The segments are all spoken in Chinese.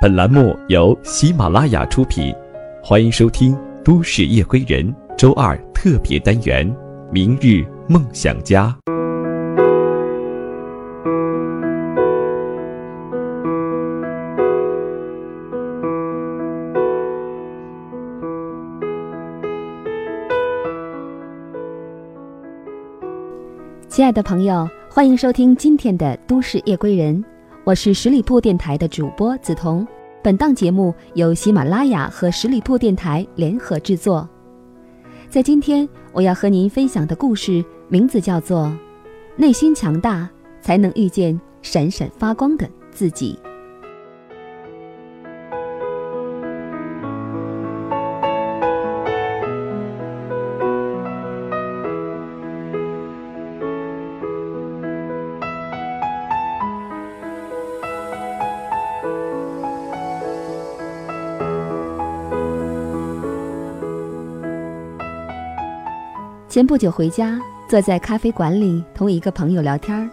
本栏目由喜马拉雅出品，欢迎收听《都市夜归人》周二特别单元《明日梦想家》。亲爱的朋友，欢迎收听今天的《都市夜归人》，我是十里铺电台的主播梓潼。本档节目由喜马拉雅和十里铺电台联合制作。在今天，我要和您分享的故事名字叫做《内心强大，才能遇见闪闪发光的自己》。前不久回家，坐在咖啡馆里同一个朋友聊天儿。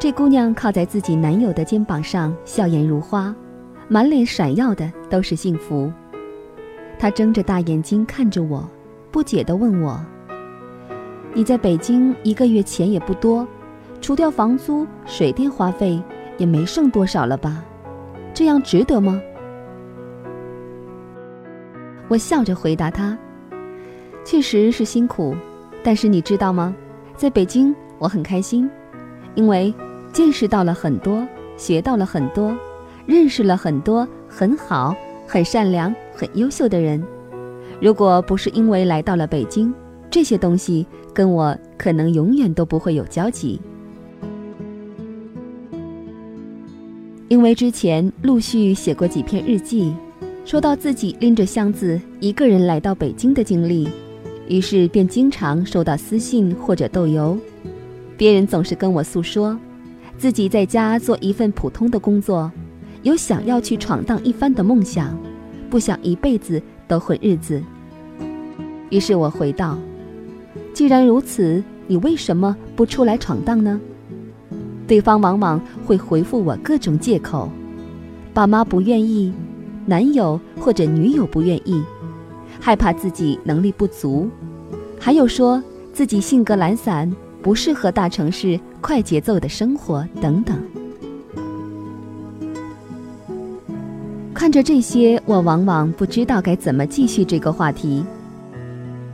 这姑娘靠在自己男友的肩膀上，笑颜如花，满脸闪耀的都是幸福。她睁着大眼睛看着我，不解地问我：“你在北京一个月钱也不多，除掉房租、水电花费，也没剩多少了吧？这样值得吗？”我笑着回答她：“确实是辛苦。”但是你知道吗？在北京，我很开心，因为见识到了很多，学到了很多，认识了很多很好、很善良、很优秀的人。如果不是因为来到了北京，这些东西跟我可能永远都不会有交集。因为之前陆续写过几篇日记，说到自己拎着箱子一个人来到北京的经历。于是便经常收到私信或者豆邮，别人总是跟我诉说，自己在家做一份普通的工作，有想要去闯荡一番的梦想，不想一辈子都混日子。于是我回道：“既然如此，你为什么不出来闯荡呢？”对方往往会回复我各种借口：爸妈不愿意，男友或者女友不愿意。害怕自己能力不足，还有说自己性格懒散，不适合大城市快节奏的生活等等。看着这些，我往往不知道该怎么继续这个话题。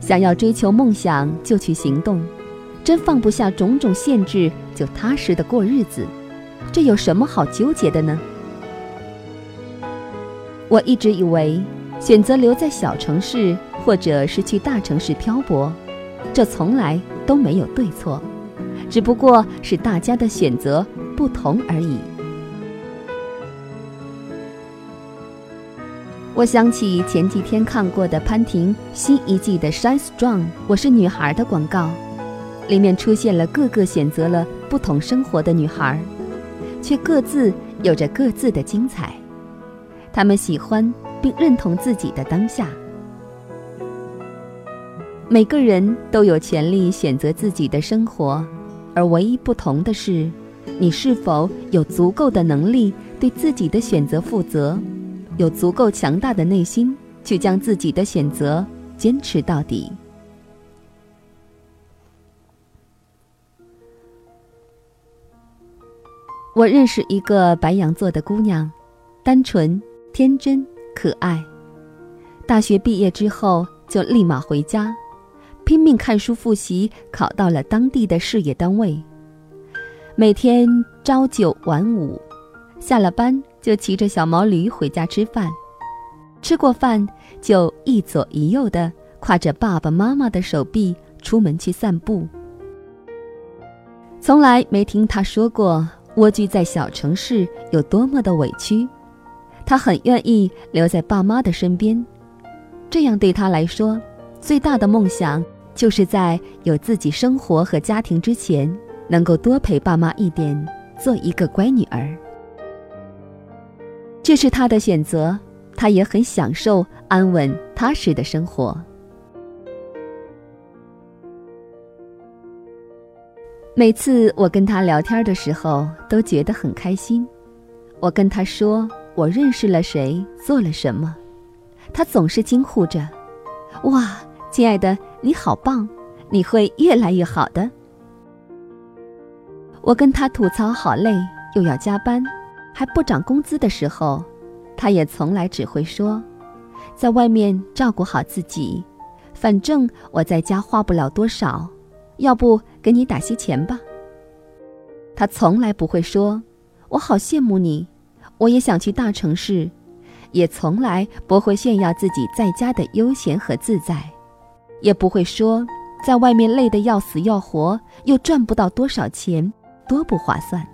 想要追求梦想，就去行动；真放不下种种限制，就踏实的过日子。这有什么好纠结的呢？我一直以为。选择留在小城市，或者是去大城市漂泊，这从来都没有对错，只不过是大家的选择不同而已。我想起前几天看过的潘婷新一季的《Shine Strong》，我是女孩的广告，里面出现了各个选择了不同生活的女孩，却各自有着各自的精彩，她们喜欢。并认同自己的当下。每个人都有权利选择自己的生活，而唯一不同的是，你是否有足够的能力对自己的选择负责，有足够强大的内心去将自己的选择坚持到底。我认识一个白羊座的姑娘，单纯天真。可爱。大学毕业之后就立马回家，拼命看书复习，考到了当地的事业单位。每天朝九晚五，下了班就骑着小毛驴回家吃饭。吃过饭就一左一右的挎着爸爸妈妈的手臂出门去散步。从来没听他说过蜗居在小城市有多么的委屈。他很愿意留在爸妈的身边，这样对他来说，最大的梦想就是在有自己生活和家庭之前，能够多陪爸妈一点，做一个乖女儿。这是他的选择，他也很享受安稳踏实的生活。每次我跟他聊天的时候，都觉得很开心。我跟他说。我认识了谁，做了什么，他总是惊呼着：“哇，亲爱的，你好棒，你会越来越好的。”我跟他吐槽好累，又要加班，还不涨工资的时候，他也从来只会说：“在外面照顾好自己，反正我在家花不了多少，要不给你打些钱吧。”他从来不会说：“我好羡慕你，我也想去大城市。”也从来不会炫耀自己在家的悠闲和自在，也不会说在外面累得要死要活，又赚不到多少钱。多不划算！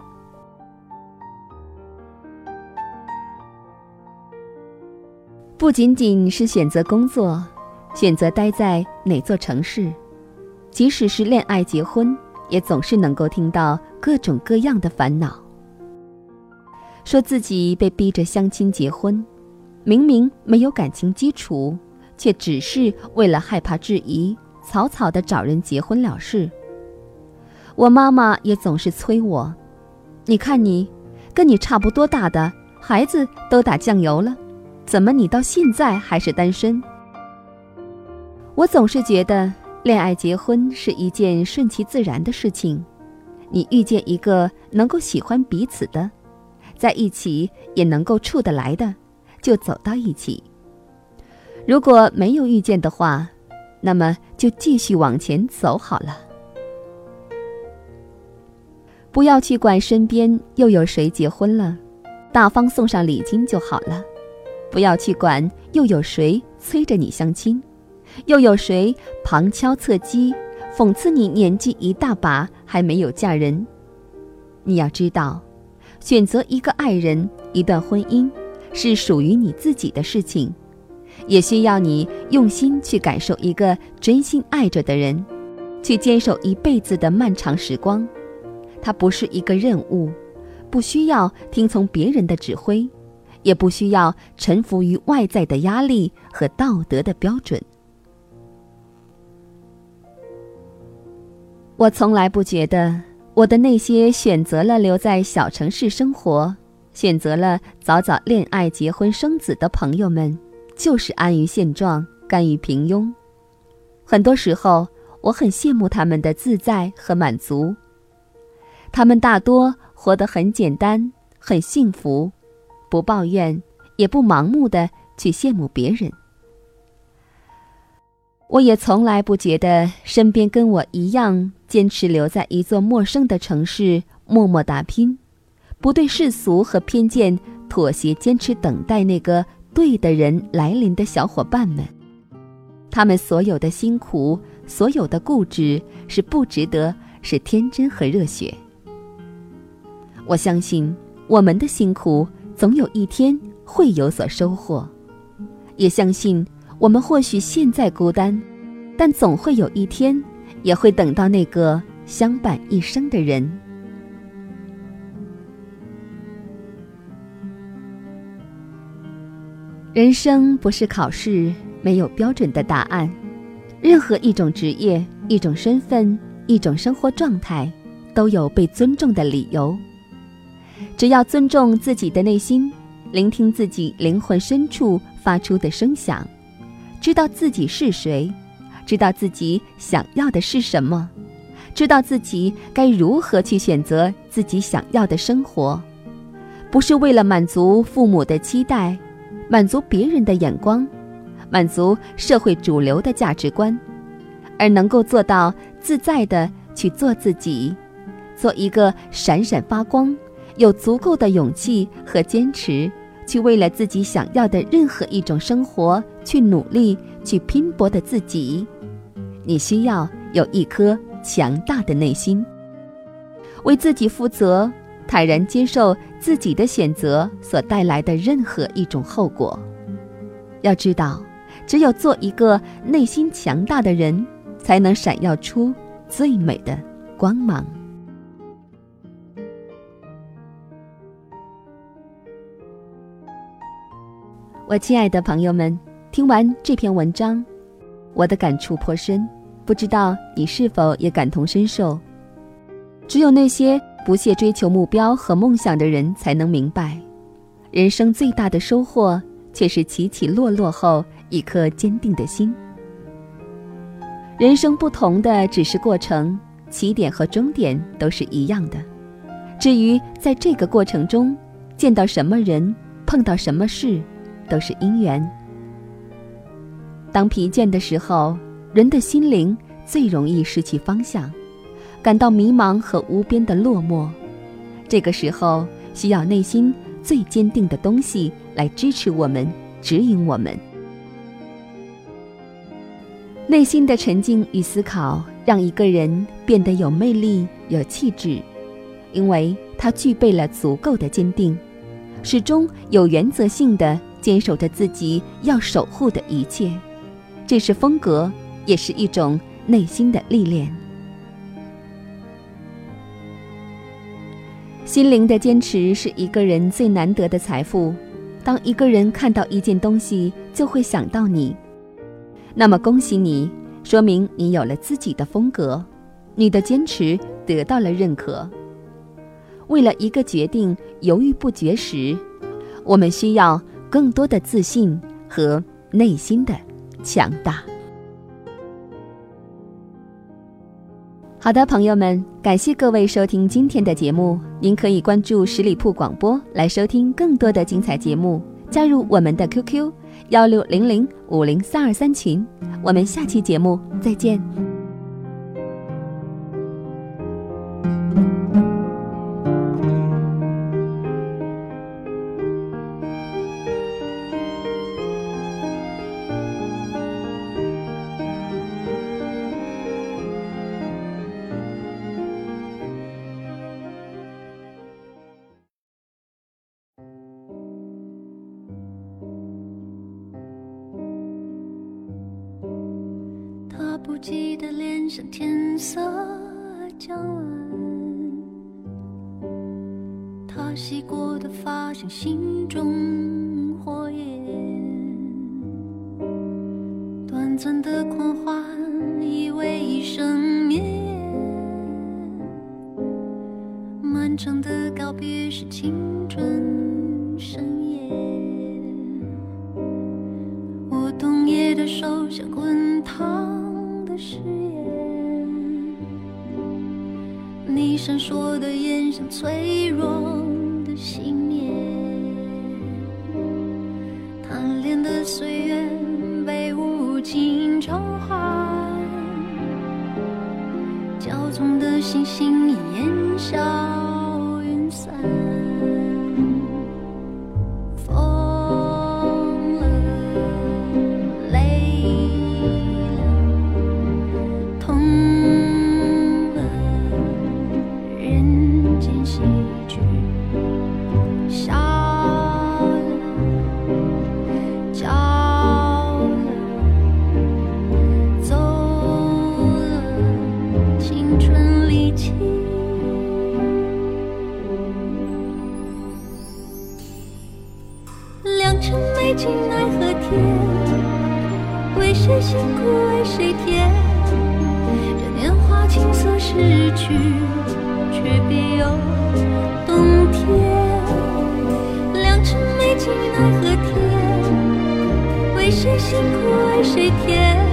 不仅仅是选择工作，选择待在哪座城市，即使是恋爱结婚，也总是能够听到各种各样的烦恼。说自己被逼着相亲结婚，明明没有感情基础，却只是为了害怕质疑，草草的找人结婚了事。我妈妈也总是催我：“你看你，跟你差不多大的孩子都打酱油了，怎么你到现在还是单身？”我总是觉得恋爱结婚是一件顺其自然的事情，你遇见一个能够喜欢彼此的，在一起也能够处得来的，就走到一起。如果没有遇见的话，那么就继续往前走好了。不要去管身边又有谁结婚了，大方送上礼金就好了。不要去管又有谁催着你相亲，又有谁旁敲侧击讽刺你年纪一大把还没有嫁人。你要知道，选择一个爱人、一段婚姻，是属于你自己的事情，也需要你用心去感受一个真心爱着的人，去坚守一辈子的漫长时光。它不是一个任务，不需要听从别人的指挥，也不需要臣服于外在的压力和道德的标准。我从来不觉得我的那些选择了留在小城市生活、选择了早早恋爱、结婚、生子的朋友们，就是安于现状、甘于平庸。很多时候，我很羡慕他们的自在和满足。他们大多活得很简单，很幸福，不抱怨，也不盲目的去羡慕别人。我也从来不觉得身边跟我一样坚持留在一座陌生的城市默默打拼，不对世俗和偏见妥协，坚持等待那个对的人来临的小伙伴们，他们所有的辛苦，所有的固执，是不值得，是天真和热血。我相信我们的辛苦总有一天会有所收获，也相信我们或许现在孤单，但总会有一天也会等到那个相伴一生的人。人生不是考试，没有标准的答案。任何一种职业、一种身份、一种生活状态，都有被尊重的理由。只要尊重自己的内心，聆听自己灵魂深处发出的声响，知道自己是谁，知道自己想要的是什么，知道自己该如何去选择自己想要的生活，不是为了满足父母的期待，满足别人的眼光，满足社会主流的价值观，而能够做到自在的去做自己，做一个闪闪发光。有足够的勇气和坚持，去为了自己想要的任何一种生活去努力、去拼搏的自己，你需要有一颗强大的内心，为自己负责，坦然接受自己的选择所带来的任何一种后果。要知道，只有做一个内心强大的人，才能闪耀出最美的光芒。我亲爱的朋友们，听完这篇文章，我的感触颇深，不知道你是否也感同身受？只有那些不懈追求目标和梦想的人才能明白，人生最大的收获却是起起落落后一颗坚定的心。人生不同的只是过程，起点和终点都是一样的。至于在这个过程中见到什么人、碰到什么事，都是因缘。当疲倦的时候，人的心灵最容易失去方向，感到迷茫和无边的落寞。这个时候，需要内心最坚定的东西来支持我们、指引我们。内心的沉静与思考，让一个人变得有魅力、有气质。因为他具备了足够的坚定，始终有原则性的坚守着自己要守护的一切，这是风格，也是一种内心的历练。心灵的坚持是一个人最难得的财富。当一个人看到一件东西就会想到你，那么恭喜你，说明你有了自己的风格，你的坚持得到了认可。为了一个决定犹豫不决时，我们需要更多的自信和内心的强大。好的，朋友们，感谢各位收听今天的节目。您可以关注十里铺广播来收听更多的精彩节目，加入我们的 QQ 幺六零零五零三二三群。我们下期节目再见。不羁的脸像天色将晚，他洗过的发像心中火焰，短暂的狂欢以为一生绵延，漫长的告别是青春盛宴，我冬夜的手像滚烫。誓言，你闪烁的眼像脆弱的信念，贪恋的岁月被无情偿还，骄纵的星星辛苦为谁甜？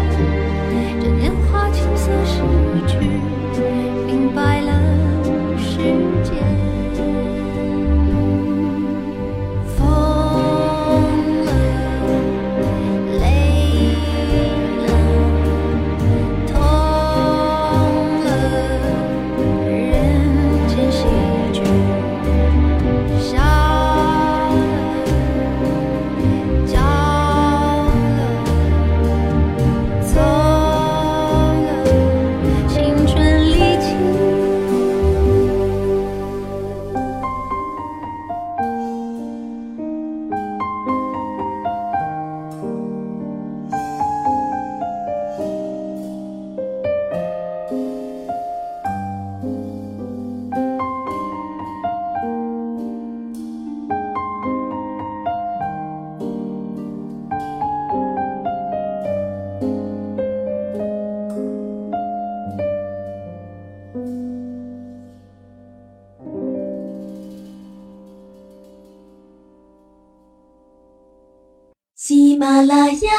啦啦呀，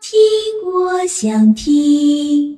听我想听。